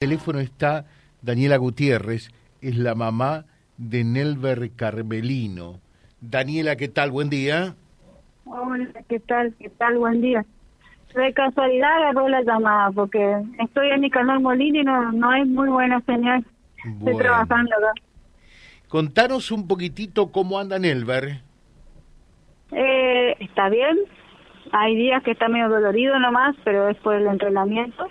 teléfono está Daniela Gutiérrez, es la mamá de Nelver Carmelino. Daniela, ¿qué tal? Buen día. Hola, ¿qué tal? ¿Qué tal? Buen día. De casualidad agarró la llamada porque estoy en mi canal Molina y no, no hay muy buena señal. Estoy trabajando acá. Contanos un poquitito cómo anda Nelver. Eh, está bien. Hay días que está medio dolorido nomás, pero es por el entrenamiento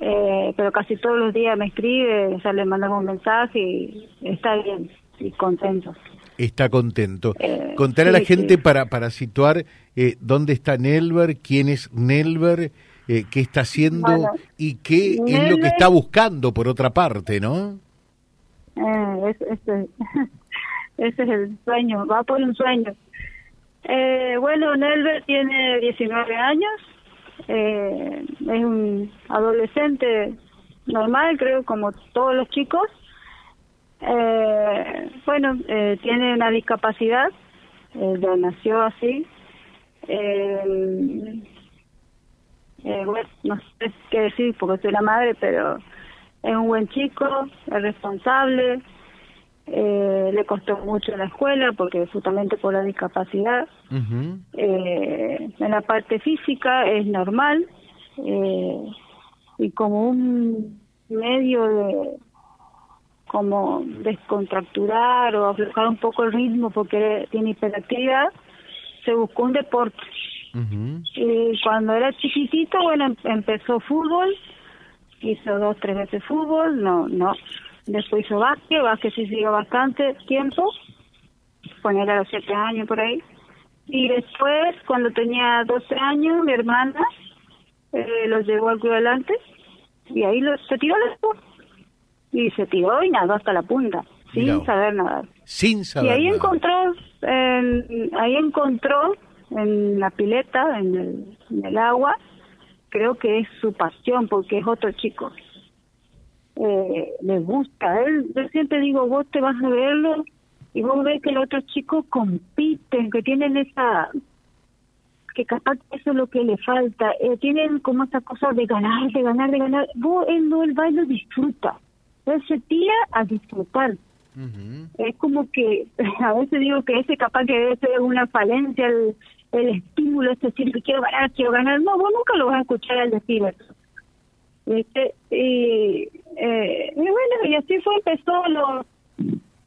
eh, pero casi todos los días me escribe, ya le mandamos un mensaje y está bien y contento. Está contento. Eh, Contar a la gente para, para situar eh, dónde está Nelver, quién es Nelver, eh, qué está haciendo y qué es lo que está buscando por otra parte, ¿no? Eh, ese, ese es el sueño, va por un sueño. Eh, bueno, Nelver tiene 19 años, eh, es un adolescente normal, creo, como todos los chicos. Eh, bueno, eh, tiene una discapacidad, eh, nació así. Eh, eh, bueno, no sé qué decir porque soy la madre, pero es un buen chico, es responsable, eh, le costó mucho en la escuela porque justamente por la discapacidad. eh, en la parte física es normal eh, y como un medio de como descontracturar o aflojar un poco el ritmo porque tiene hiperactividad, se buscó un deporte. Y cuando era chiquitito, bueno, em-, empezó fútbol, hizo dos, tres veces fútbol, no, no, Después hizo básquet, básquet sí siguió bastante tiempo, poner a los siete años por ahí. Y después, cuando tenía 12 años, mi hermana eh, los llevó al club adelante y ahí lo, se tiró al Y se tiró y nadó hasta la punta, sin saber nadar. Sin saber Y ahí encontró, ahí encontró en la pileta, en el, en el agua, creo que es su pasión porque es otro chico eh, les gusta. Él, yo siempre digo, vos te vas a verlo y vos ves que los otros chicos compiten, que tienen esa, que capaz eso es lo que le falta, eh, tienen como esa cosa de ganar, de ganar, de ganar. Vos, él no, el baile disfruta, él se tira a disfrutar. Es como que a veces digo que ese capaz que debe ser una falencia, el, el estímulo, es decir, que quiero ganar, quiero ganar. No, vos nunca lo vas a escuchar al decir eso. Este, y, eh, y bueno, y así fue, empezó los,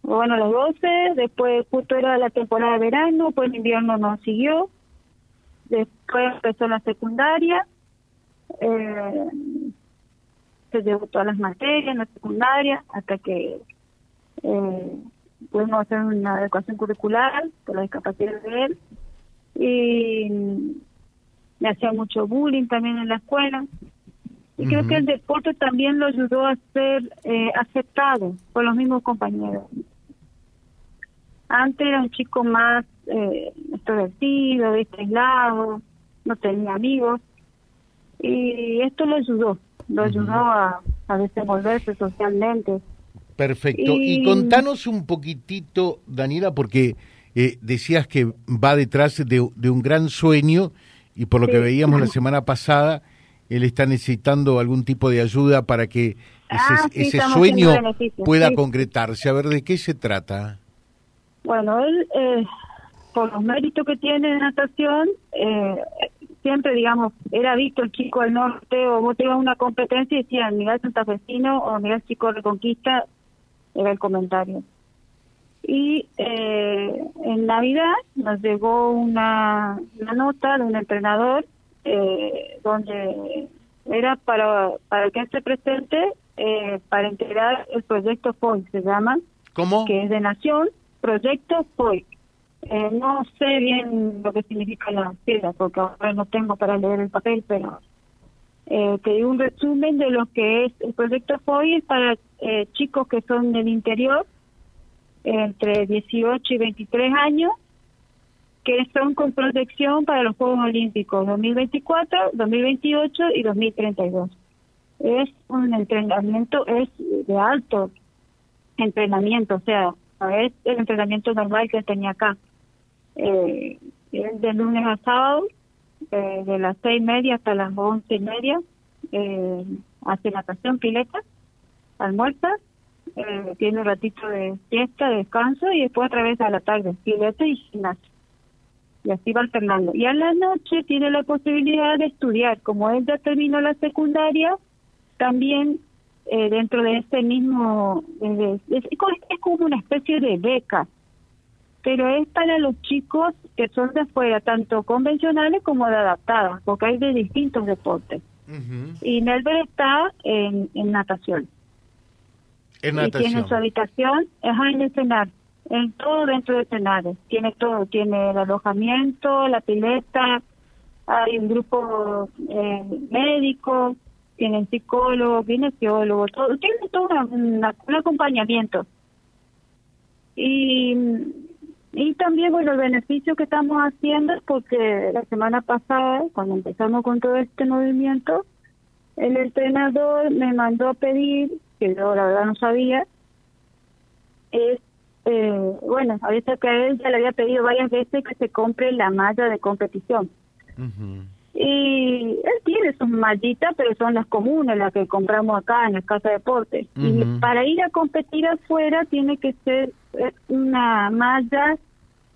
bueno, los 12, después justo era la temporada de verano, pues el invierno no siguió, después empezó la secundaria, eh, se llevó todas las materias en la secundaria hasta que eh, pudimos hacer una adecuación curricular por la discapacidad de él y me hacía mucho bullying también en la escuela y creo que el deporte también lo ayudó a ser eh, aceptado por los mismos compañeros. Antes era un chico más eh, extrovertido, aislado, no tenía amigos. Y esto lo ayudó, lo ayudó a, desenvolverse socialmente. Perfecto. Y, contanos un poquitito, Daniela, porque eh, decías que va detrás de, un gran sueño y por lo que veíamos la semana pasada, él está necesitando algún tipo de ayuda para que ese, ah, sueño pueda concretarse. A ver, ¿de qué se trata? Bueno, él, eh, por los méritos que tiene en natación, eh, siempre, digamos, era visto el chico del norte o vos te ibas a una competencia y decían Miguel Santafesino o Miguel Chico Reconquista, era el comentario. Y eh, en Navidad nos llegó una, una nota de un entrenador eh, donde era para, para que esté presente eh, para integrar el proyecto FOI, se llama. ¿Cómo? Que es de Nación, Proyecto FOI. Eh, no sé bien lo que significa la sigla, porque ahora no tengo para leer el papel, pero eh, te digo un resumen de lo que es el proyecto FOI, es para eh, chicos que son del interior, entre 18 y 23 años, que son con protección para los Juegos Olímpicos 2024, 2028 y 2032. Es un entrenamiento, es de alto entrenamiento, o sea, es el entrenamiento normal que tenía acá. Eh, es de lunes a sábado, eh, de las seis y media hasta las once y media, eh, hace natación, pileta, almuerza, eh, tiene un ratito de siesta, de descanso y después otra vez a la tarde, pileta y gimnasio. Y así va alternando. Y a la noche tiene la posibilidad de estudiar. Como él ya terminó la secundaria, también eh, dentro de este mismo, es, como una especie de beca, pero es para los chicos que son de afuera, tanto convencionales como de adaptadas, porque hay de distintos deportes. Y Nelver está en, natación. En natación. Y tiene su habitación, es en el cenar, en todo dentro de cenares. Tiene todo, tiene el alojamiento, la pileta, hay un grupo eh, médico, tienen psicólogo, kinesiólogo, todo, tiene todo un acompañamiento. Y, y también, bueno, el beneficio que estamos haciendo es porque la semana pasada, cuando empezamos con todo este movimiento, el entrenador me mandó a pedir, que yo la verdad no sabía, eh, bueno, a veces que él ya le había pedido varias veces que se compre la malla de competición. Y él tiene sus mallitas, pero son las comunes, las que compramos acá en la casa de deportes. Y para ir a competir afuera tiene que ser eh, una malla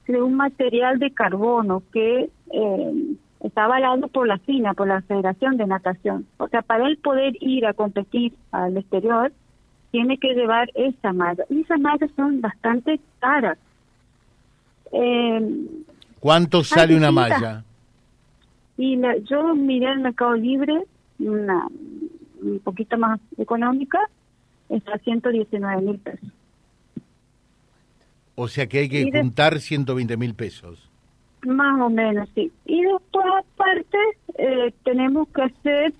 de un material de carbono que eh, está avalado por la FINA, por la Federación de Natación. O sea, para él poder ir a competir al exterior, tiene que llevar esa malla. Y esas mallas son bastante caras. Eh, ¿Cuánto sale una malla? Y yo miré el Mercado Libre, una un poquito más económica, está a 119 mil pesos. O sea que hay que juntar 120 mil pesos. Más o menos, sí. Y después, aparte, eh, tenemos que hacer,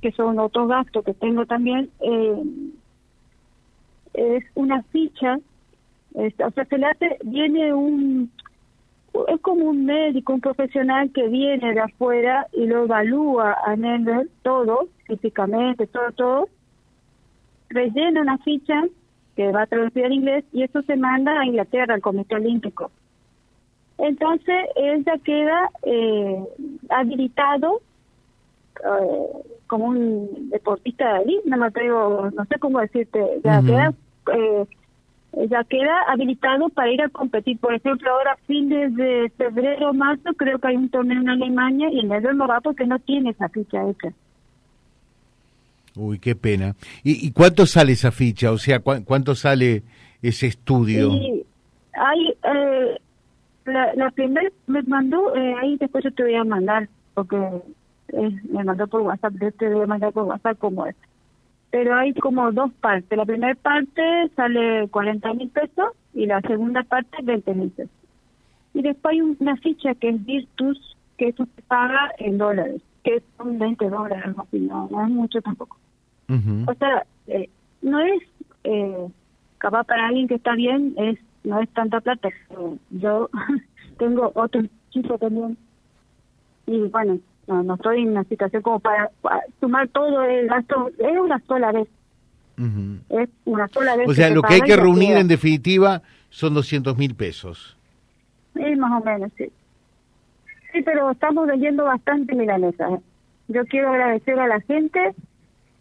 que son otros gastos que tengo también, eh, es una ficha, o sea, se le hace, viene un, es como un médico, un profesional que viene de afuera y lo evalúa a Nender todo, físicamente, todo, todo, rellena una ficha que va a traducir al inglés y eso se manda a Inglaterra, al Comité Olímpico. Entonces, él ya queda eh, habilitado eh, como un deportista de élite, no me atrevo, no sé cómo decirte, ya queda eh, ya queda habilitado para ir a competir. Por ejemplo, ahora fines de febrero o marzo creo que hay un torneo en Alemania y en el no va porque no tiene esa ficha hecha. Uy, qué pena. ¿Y, cuánto sale esa ficha? O sea, ¿cuánto sale ese estudio? hay, eh, la, la primera me mandó, eh, ahí después yo te voy a mandar, porque eh, me mandó por WhatsApp, yo te voy a mandar por WhatsApp como es pero hay como dos partes. La primera parte sale 40 mil pesos y la segunda parte 20 mil pesos. Y después hay una ficha que es Virtus, que eso se paga en dólares, que son 20 dólares, no, no es mucho tampoco. O sea, eh, no es eh, capaz para alguien que está bien, es no es tanta plata. Yo tengo otro chico también. Y bueno, no, no estoy en una situación como para, sumar todo el gasto, es una sola vez. Es una sola vez. O sea, lo que hay que reunir en definitiva son 200 mil pesos. Sí, más o menos, sí. Sí, pero estamos vendiendo bastante milanesas. Yo quiero agradecer a la gente.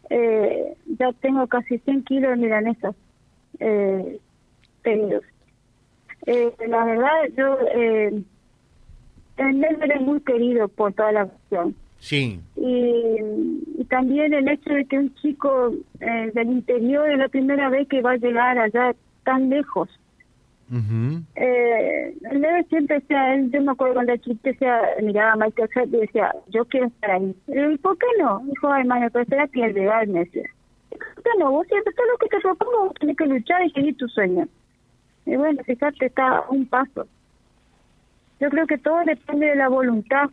Eh, ya tengo casi 100 kilos de milanesas eh, tenidos. Eh, la verdad, yo eh, el es muy querido por toda la nación. Sí. Y, también el hecho de que un chico eh, del interior es la primera vez que va a llegar allá tan lejos. eh, él siempre decía, él, yo me acuerdo cuando era chico, decía, miraba a Michael Phelps y decía, yo quiero estar ahí. Y ¿por qué no? Dijo, hermano, pero será que el llegar, me decía. ¿Por qué no? Vos siempre, todo lo que te propongo, vos tenés que luchar y seguir tu sueño. Y bueno, fíjate, está un paso. Yo creo que todo depende de la voluntad.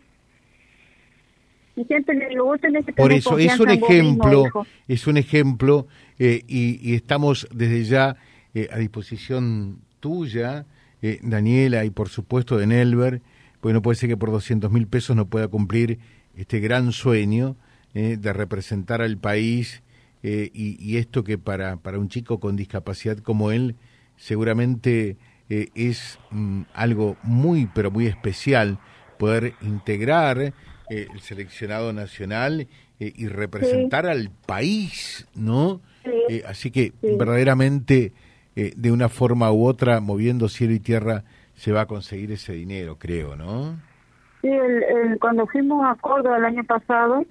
Y siempre le digo, vos tenés que Por eso es un ejemplo, es un ejemplo eh, y, estamos desde ya eh, a disposición tuya, eh, Daniela, y por supuesto de Nelver, porque no puede ser que por 200 mil pesos no pueda cumplir este gran sueño de representar al país y, y, esto que para, para un chico con discapacidad como él seguramente eh, es mm, algo muy, pero muy especial poder integrar eh, el seleccionado nacional y representar al país, ¿no? así que verdaderamente de una forma u otra, moviendo cielo y tierra, se va a conseguir ese dinero, creo, ¿no? Sí, el, cuando fuimos a Córdoba el año pasado,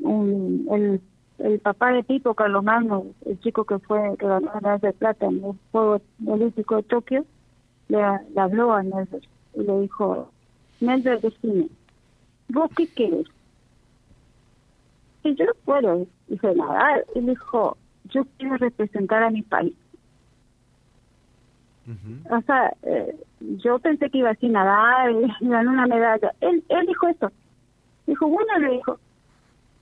el, el papá de Pipo, Carlos Magno, el chico que fue que ganó la de plata en el Juego Olímpico de Tokio, le, habló a Nelson y le dijo, Nelson, decime, ¿vos qué quieres? Y yo no puedo, dice nada. Y dijo, yo quiero representar a mi país. O sea, eh, yo pensé que iba así nadar y ganar una medalla. Él, él dijo eso. Dijo, bueno, le dijo,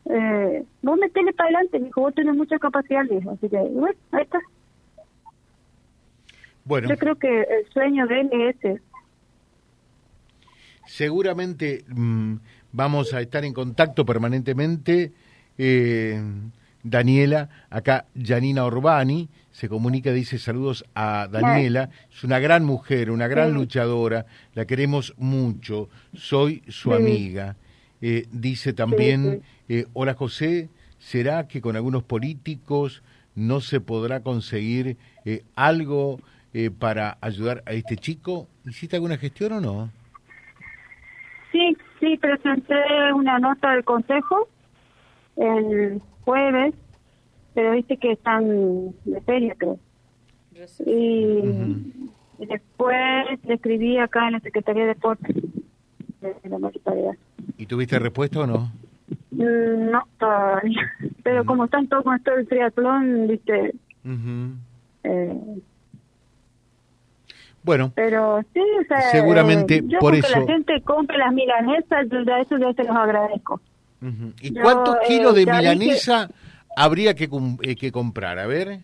eh, vos metele para adelante. Dijo, vos tenés mucha capacidad. Dijo. Así que, bueno, ahí está. Bueno. Yo creo que el sueño de él es ese. Seguramente mm, vamos a estar en contacto permanentemente. Eh, Daniela, acá Janina Orbani, se comunica, dice saludos a Daniela, es una gran mujer, una gran luchadora, la queremos mucho, soy su amiga. Eh, dice también, eh, hola José, ¿será que con algunos políticos no se podrá conseguir eh, algo para ayudar a este chico? ¿Hiciste alguna gestión o no? Sí, sí, presenté una nota del consejo el jueves, pero viste que están de feria, creo. Y, después le escribí acá en la Secretaría de Deportes de la Municipalidad. ¿Y tuviste respuesta o no? Mm, no, todavía. Pero como están todos con esto del triatlón, viste... eh, bueno, pero sí, o sea, seguramente yo por eso. que la gente compre las milanesas, yo de eso ya se los agradezco. ¿Y cuántos kilos eh, de milanesa habría que, eh, que comprar? A ver.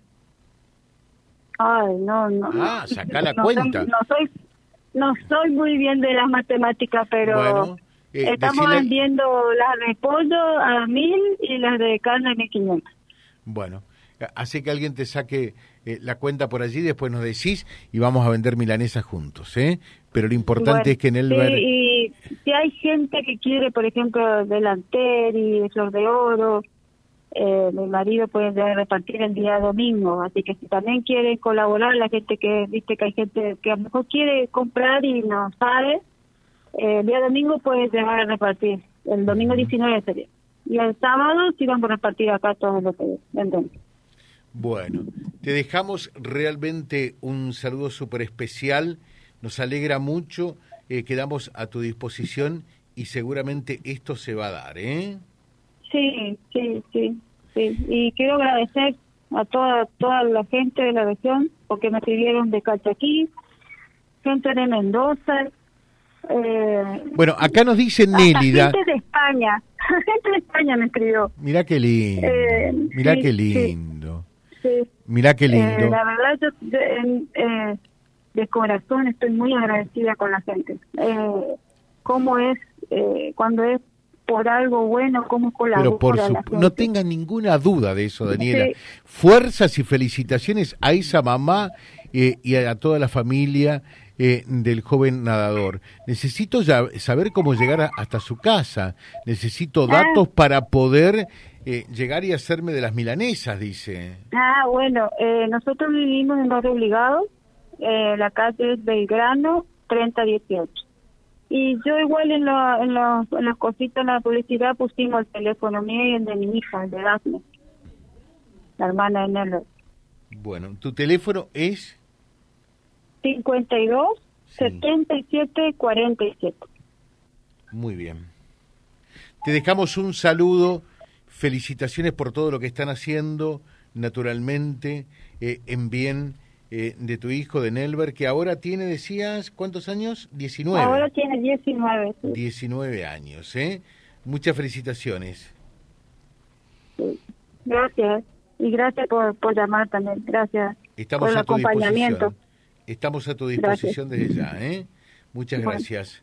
Ay, no, no. Ah, saca la cuenta. no soy no soy muy bien de las matemáticas, pero eh, estamos vendiendo las de pollo a mil y las de carne a mil quinientos. Bueno, así que alguien te saque la cuenta por allí, después nos decís y vamos a vender milanesas juntos, ¿eh? Pero lo importante es que en el... Sí, si hay gente que quiere, por ejemplo, delantero y flor de oro, eh, mi marido puede repartir el día domingo, así que si también quiere colaborar, la gente que, viste que hay gente que a lo mejor quiere comprar y no sabe, eh, el día domingo puede llegar a repartir, el domingo 19 sería. Y el sábado sí vamos a repartir acá todo lo que venden. Bueno, te dejamos realmente un saludo súper especial, nos alegra mucho eh, quedamos a tu disposición y seguramente esto se va a dar, ¿eh? Sí, sí, sí, sí. Y quiero agradecer a toda toda la gente de la región porque me pidieron de Cachaquí, gente de Mendoza. Eh, bueno, acá nos dice Nélida. Gente de España, gente de España me escribió. Mira qué lindo, eh, mira qué lindo. Sí, Mira qué lindo. la verdad, yo, eh, de corazón estoy muy agradecida con la gente. Eh, cómo es eh, cuando es por algo bueno, cómo colabora Pero por no tengan ninguna duda de eso, Daniela. Fuerzas y felicitaciones a esa mamá eh, y a toda la familia eh, del joven nadador. Necesito ya saber cómo llegar hasta su casa. Necesito ah. datos para poder llegar y hacerme de las milanesas, dice. Ah, bueno, nosotros vivimos en Barrio Obligado, eh, la calle es Belgrano 3018. Y yo igual en, lo, en, en las cositas, en la publicidad pusimos el teléfono mío y el de mi hija, el de Daphne, la hermana de Nelly. Bueno, ¿tu teléfono es? 52 77 47. Muy bien. Te dejamos un saludo, felicitaciones por todo lo que están haciendo, naturalmente, eh, en bien eh, de tu hijo, de Nelber, que ahora tiene, decías, ¿cuántos años? 19. Ahora tiene 19. 19 años, ¿eh? Muchas felicitaciones. Gracias. Y gracias por, por llamar también. Gracias Estamos por el acompañamiento. Estamos a tu disposición desde ya, ¿eh? Muchas gracias